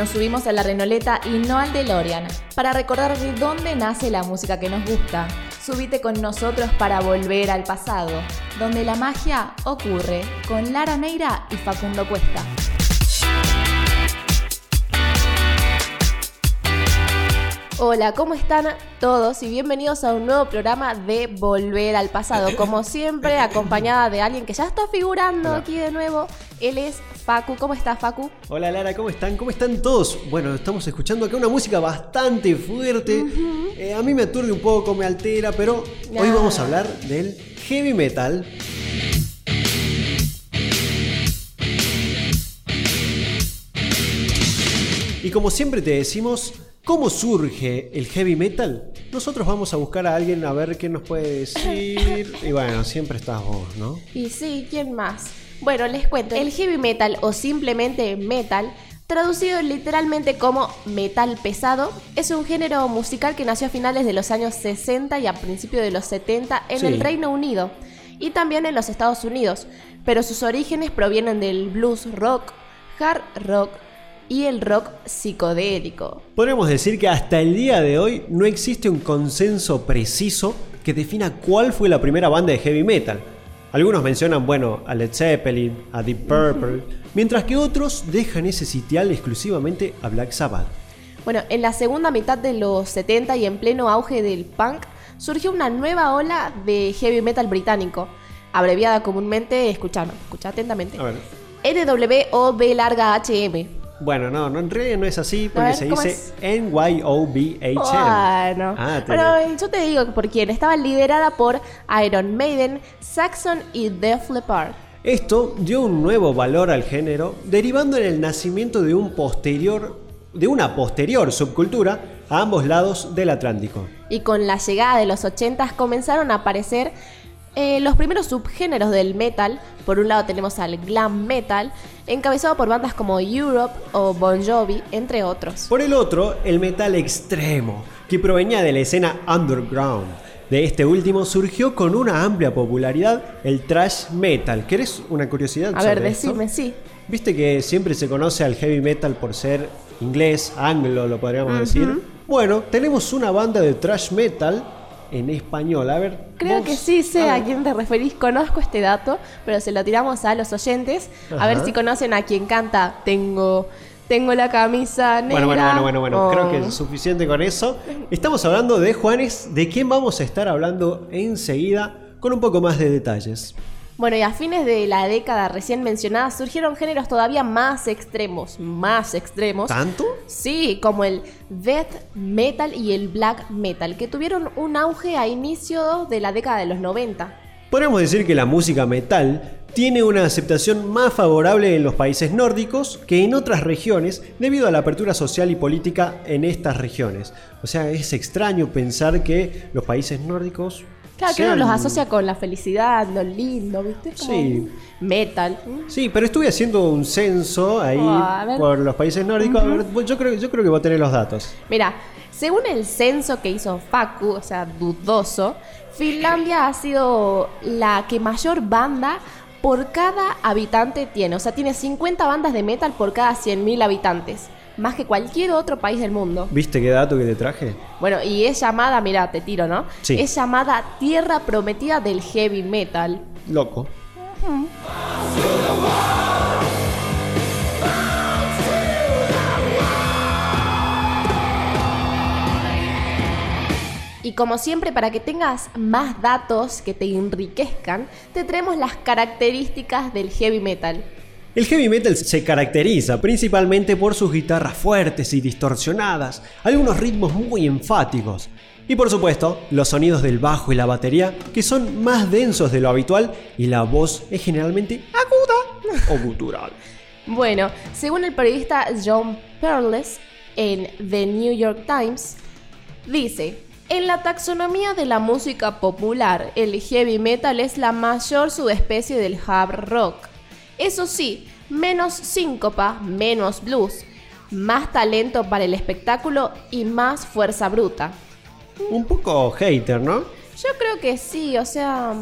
nos subimos a la Renoleta y no al DeLorean para recordar de dónde nace la música que nos gusta. Subite con nosotros para volver al pasado, donde la magia ocurre con Lara Neira y Facundo Cuesta. Hola, ¿cómo están todos? Y bienvenidos a un nuevo programa de Volver al Pasado. Como siempre, acompañada de alguien que ya está figurando aquí de nuevo. Él es Facu. ¿Cómo estás, Facu? Hola, Lara, ¿cómo están? ¿Cómo están todos? Bueno, estamos escuchando acá una música bastante fuerte. Eh, a mí me aturde un poco, me altera, pero hoy vamos a hablar del heavy metal. Y como siempre te decimos, ¿cómo surge el heavy metal? Nosotros vamos a buscar a alguien a ver qué nos puede decir. Y bueno, siempre estás vos, ¿no? Y sí, ¿quién más? Bueno, les cuento. El heavy metal o simplemente metal, traducido literalmente como metal pesado, es un género musical que nació a finales de los años 60 y a principios de los 70 en Sí. el Reino Unido y también en los Estados Unidos, pero sus orígenes provienen del blues rock, hard rock y el rock psicodélico. Podríamos decir que hasta el día de hoy no existe un consenso preciso que defina cuál fue la primera banda de heavy metal. Algunos mencionan, bueno, a Led Zeppelin, a Deep Purple, mientras que otros dejan ese sitial exclusivamente a Black Sabbath. Bueno, en la segunda mitad de los 70 y en pleno auge del punk, surgió una nueva ola de heavy metal británico, abreviada comúnmente, escuchando, escucha atentamente, A ver. NWOB larga HM. Bueno, no, no, en realidad no es así porque ver, se ¿cómo dice NYOBHM. Bueno, Ah, te- pero yo te digo por quién. Estaba liderada por Iron Maiden, Saxon y Def Leppard. Esto dio un nuevo valor al género, derivando en el nacimiento de un posterior de una posterior subcultura a ambos lados del Atlántico. Y con la llegada de los 80s comenzaron a aparecer eh, los primeros subgéneros del metal. Por un lado tenemos al glam metal, encabezado por bandas como Europe o Bon Jovi, entre otros. Por el otro, el metal extremo, que provenía de la escena underground. De este último surgió con una amplia popularidad el thrash metal. ¿Querés una curiosidad? A ver, sobre esto? decime, sí. Viste que siempre se conoce al heavy metal por ser inglés, anglo, lo podríamos decir. Bueno, tenemos una banda de thrash metal en español. A ver. Creo vos- que sí sé a quién te referís, conozco este dato, pero se lo tiramos a los oyentes, a ver si conocen a quien canta Tengo, tengo la camisa negra. Bueno, bueno, bueno, bueno, bueno. Oh. Creo que es suficiente con eso. Estamos hablando de Juanes, de quién vamos a estar hablando enseguida con un poco más de detalles. Bueno, y a fines de la década recién mencionada surgieron géneros todavía más extremos, más extremos. ¿Tanto? Sí, como el death metal y el black metal, que tuvieron un auge a inicio de la década de los 90. Podríamos decir que la música metal tiene una aceptación más favorable en los países nórdicos que en otras regiones debido a la apertura social y política en estas regiones. O sea, es extraño pensar que los países nórdicos... Claro, que uno los asocia con la felicidad, lo lindo, ¿viste? Como Sí. Metal. Sí, pero estuve haciendo un censo ahí Oh, a por los países nórdicos. A ver, yo, creo, yo creo que vos tenés los datos. Mira, según el censo que hizo Facu, o sea, dudoso, Finlandia ha sido la que mayor banda por cada habitante tiene. O sea, tiene 50 bandas de metal por cada 100.000 habitantes. Más que cualquier otro país del mundo. ¿Viste qué dato que te traje? Bueno, y es llamada, mira, te tiro, ¿no? Sí. Es llamada Tierra Prometida del Heavy Metal. Loco. Y como siempre, para que tengas más datos que te enriquezcan, te traemos las características del heavy metal. El heavy metal se caracteriza principalmente por sus guitarras fuertes y distorsionadas, algunos ritmos muy enfáticos y por supuesto los sonidos del bajo y la batería que son más densos de lo habitual y la voz es generalmente aguda o gutural. Bueno, según el periodista John Perles en The New York Times, dice, en la taxonomía de la música popular, el heavy metal es la mayor subespecie del hard rock. Eso sí, menos síncopa, menos blues, más talento para el espectáculo y más fuerza bruta. Un poco hater, ¿no? Yo creo que sí, o sea,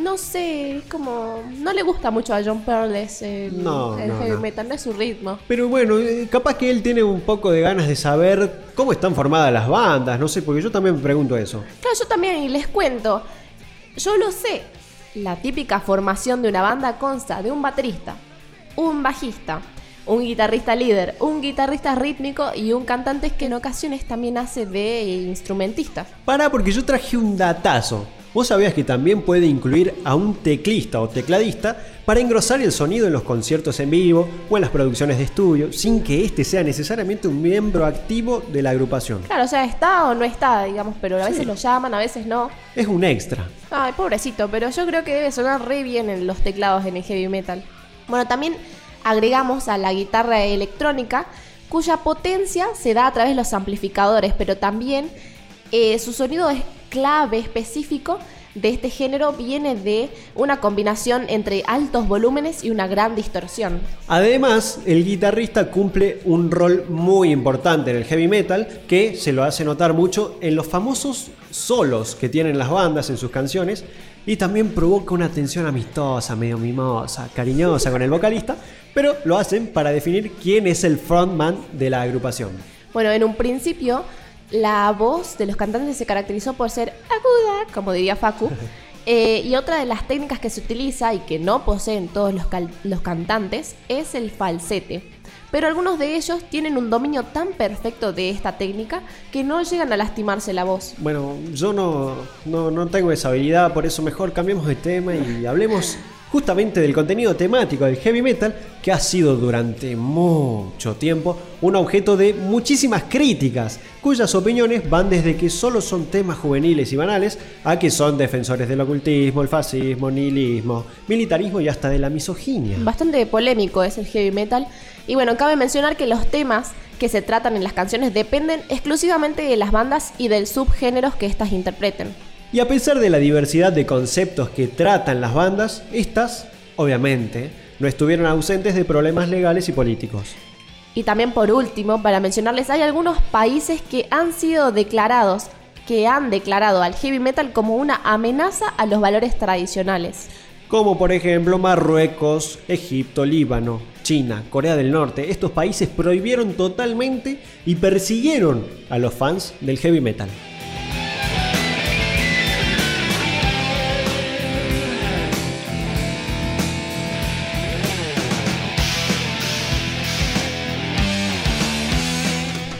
no sé, es como. No le gusta mucho a John Perles el, No, el no, heavy no. metal, no es su ritmo. Pero bueno, eh, capaz que él tiene un poco de ganas de saber cómo están formadas las bandas, no sé, porque yo también me pregunto eso. Claro, yo también, y les cuento. Yo lo sé. La típica formación de una banda consta de un baterista, un bajista, un guitarrista líder, un guitarrista rítmico y un cantante que en ocasiones también hace de instrumentista. Pará, porque yo traje un datazo. ¿Vos sabías que también puede incluir a un teclista o tecladista para engrosar el sonido en los conciertos en vivo o en las producciones de estudio, sin que éste sea necesariamente un miembro activo de la agrupación? Claro, o sea, está o no está, digamos, pero a veces Sí. lo llaman, a veces no. Es un extra. Ay, pobrecito, pero yo creo que debe sonar re bien en los teclados en el heavy metal. Bueno, también agregamos a la guitarra electrónica, cuya potencia se da a través de los amplificadores, pero también eh, su sonido es clave específico de este género viene de una combinación entre altos volúmenes y una gran distorsión. Además, el guitarrista cumple un rol muy importante en el heavy metal que se lo hace notar mucho en los famosos solos que tienen las bandas en sus canciones y también provoca una tensión amistosa, medio mimosa, cariñosa con el vocalista, pero lo hacen para definir quién es el frontman de la agrupación. Bueno, en un principio la voz de los cantantes se caracterizó por ser aguda, como diría Facu, eh, y otra de las técnicas que se utiliza y que no poseen todos los, los cantantes es el falsete. Pero algunos de ellos tienen un dominio tan perfecto de esta técnica que no llegan a lastimarse la voz. Bueno, yo no, no, no tengo esa habilidad, por eso mejor cambiemos de tema y hablemos justamente del contenido temático del heavy metal que ha sido durante mucho tiempo un objeto de muchísimas críticas, cuyas opiniones van desde que solo son temas juveniles y banales a que son defensores del ocultismo, el fascismo, nihilismo, militarismo y hasta de la misoginia. Bastante polémico es el heavy metal. Y bueno, cabe mencionar que los temas que se tratan en las canciones dependen exclusivamente de las bandas y del subgéneros que éstas interpreten. Y a pesar de la diversidad de conceptos que tratan las bandas, estas, obviamente, no estuvieron ausentes de problemas legales y políticos. Y también por último, para mencionarles, hay algunos países que han sido declarados, que han declarado al heavy metal como una amenaza a los valores tradicionales. Como por ejemplo Marruecos, Egipto, Líbano, China, Corea del Norte. Estos países prohibieron totalmente y persiguieron a los fans del heavy metal.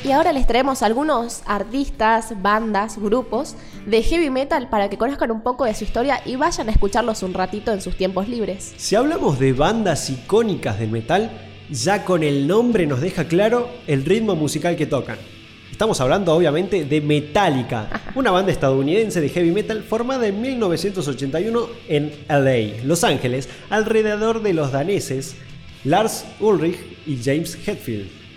Y ahora les traemos algunos artistas, bandas, grupos de heavy metal para que conozcan un poco de su historia y vayan a escucharlos un ratito en sus tiempos libres. Si hablamos de bandas icónicas del metal, ya con el nombre nos deja claro el ritmo musical que tocan. Estamos hablando obviamente de Metallica, una banda estadounidense de heavy metal formada en 1981 en LA, Los Ángeles, alrededor de los daneses Lars Ulrich y James Hetfield.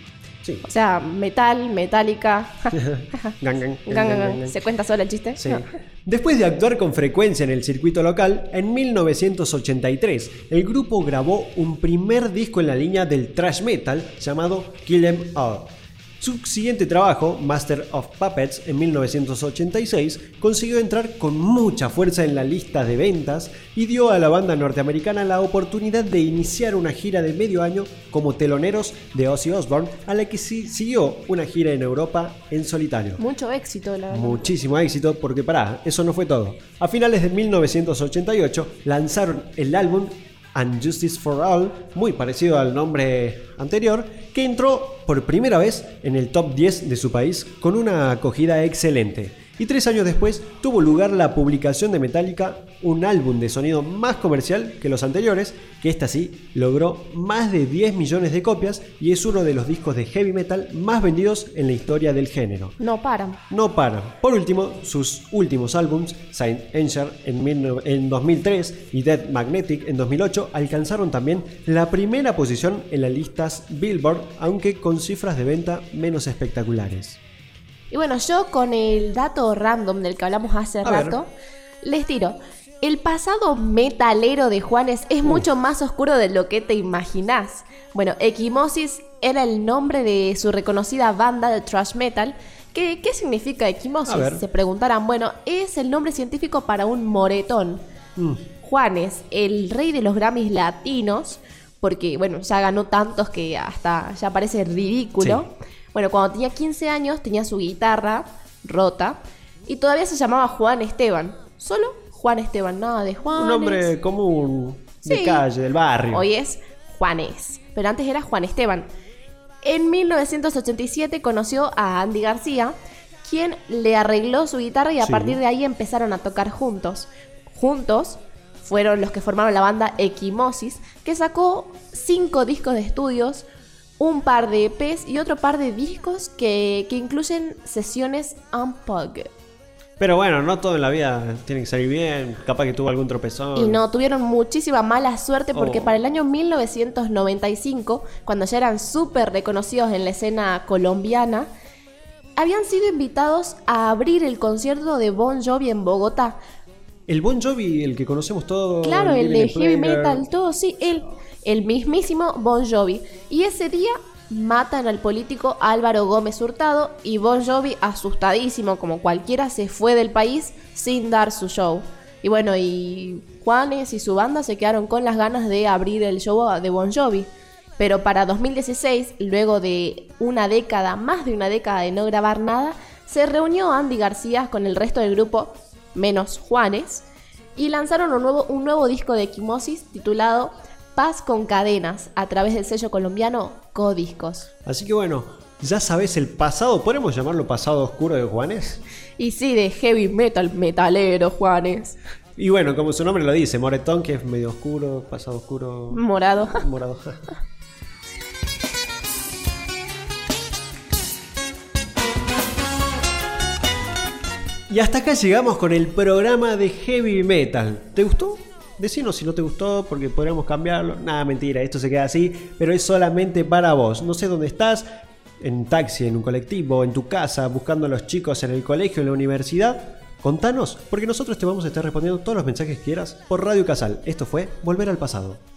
Sí. O sea, metal, metálica. Gang, gang. ¿Se cuenta solo el chiste? Sí. No. Después de actuar con frecuencia en el circuito local, en 1983 el grupo grabó un primer disco en la línea del thrash metal llamado Kill 'Em All. Su siguiente trabajo, Master of Puppets, en 1986, consiguió entrar con mucha fuerza en la lista de ventas y dio a la banda norteamericana la oportunidad de iniciar una gira de medio año como teloneros de Ozzy Osbourne, a la que siguió una gira en Europa en solitario. Mucho éxito, la verdad. Muchísimo éxito, porque pará, eso no fue todo. A finales de 1988 lanzaron el álbum And Justice for All, muy parecido al nombre anterior, que entró por primera vez en el top 10 de su país con una acogida excelente. Y tres años después tuvo lugar la publicación de Metallica, un álbum de sonido más comercial que los anteriores, que esta sí logró más de 10 millones de copias y es uno de los discos de heavy metal más vendidos en la historia del género No paran. no paran. Por último, sus últimos álbums, Saint Anger en, 19 en 2003 y Dead Magnetic en 2008, alcanzaron también la primera posición en las listas Billboard, aunque con cifras de venta menos espectaculares. Y bueno, yo con el dato random del que hablamos hace A ver. rato, les tiro. El pasado metalero de Juanes es mucho más oscuro de lo que te imaginás. Bueno, Equimosis era el nombre de su reconocida banda de thrash metal. ¿Qué, qué significa Equimosis? Se preguntarán. Bueno, es el nombre científico para un moretón. Mm. Juanes, el rey de los Grammys latinos, porque bueno, ya ganó tantos que hasta ya parece ridículo. Bueno, cuando tenía 15 años tenía su guitarra rota y todavía se llamaba Juan Esteban. Solo Juan Esteban, nada de Juan. Un nombre común de Sí. calle, del barrio. Hoy es Juanes, pero antes era Juan Esteban. En 1987 conoció a Andy García, quien le arregló su guitarra y a Sí. partir de ahí empezaron a tocar juntos. Juntos fueron los que formaron la banda Equimosis, que sacó cinco discos de estudios, un par de EPs y otro par de discos que, que incluyen sesiones unplugged. Pero bueno, no todo en la vida tiene que salir bien. Capaz que tuvo algún tropezón. Y no, tuvieron muchísima mala suerte porque Oh. para el año 1995, cuando ya eran súper reconocidos en la escena colombiana, habían sido invitados a abrir el concierto de Bon Jovi en Bogotá. El Bon Jovi, el que conocemos todos. Claro, el de heavy metal, todo, sí, él, el mismísimo Bon Jovi. Y ese día matan al político Álvaro Gómez Hurtado y Bon Jovi, asustadísimo como cualquiera, se fue del país sin dar su show. Y bueno, y Juanes y su banda se quedaron con las ganas de abrir el show de Bon Jovi. Pero para 2016, luego de una década, más de una década de no grabar nada, se reunió Andy García con el resto del grupo, menos Juanes, y lanzaron un nuevo, un nuevo disco de Equimosis titulado Paz con Cadenas a través del sello colombiano Codiscos. Así que bueno, ya sabes el pasado, ¿podemos llamarlo pasado oscuro de Juanes? Y sí, de heavy metal, metalero, Juanes. Y bueno, como su nombre lo dice, Moretón, que es medio oscuro, pasado oscuro, Morado. morado. Y hasta acá llegamos con el programa de Heavy Metal. ¿Te gustó? Decinos si no te gustó, porque podríamos cambiarlo. Nada, mentira, esto se queda así, pero es solamente para vos. No sé dónde estás, en un taxi, en un colectivo, en tu casa, buscando a los chicos en el colegio, en la universidad. Contanos, porque nosotros te vamos a estar respondiendo todos los mensajes que quieras por Radio Casal. Esto fue Volver al Pasado.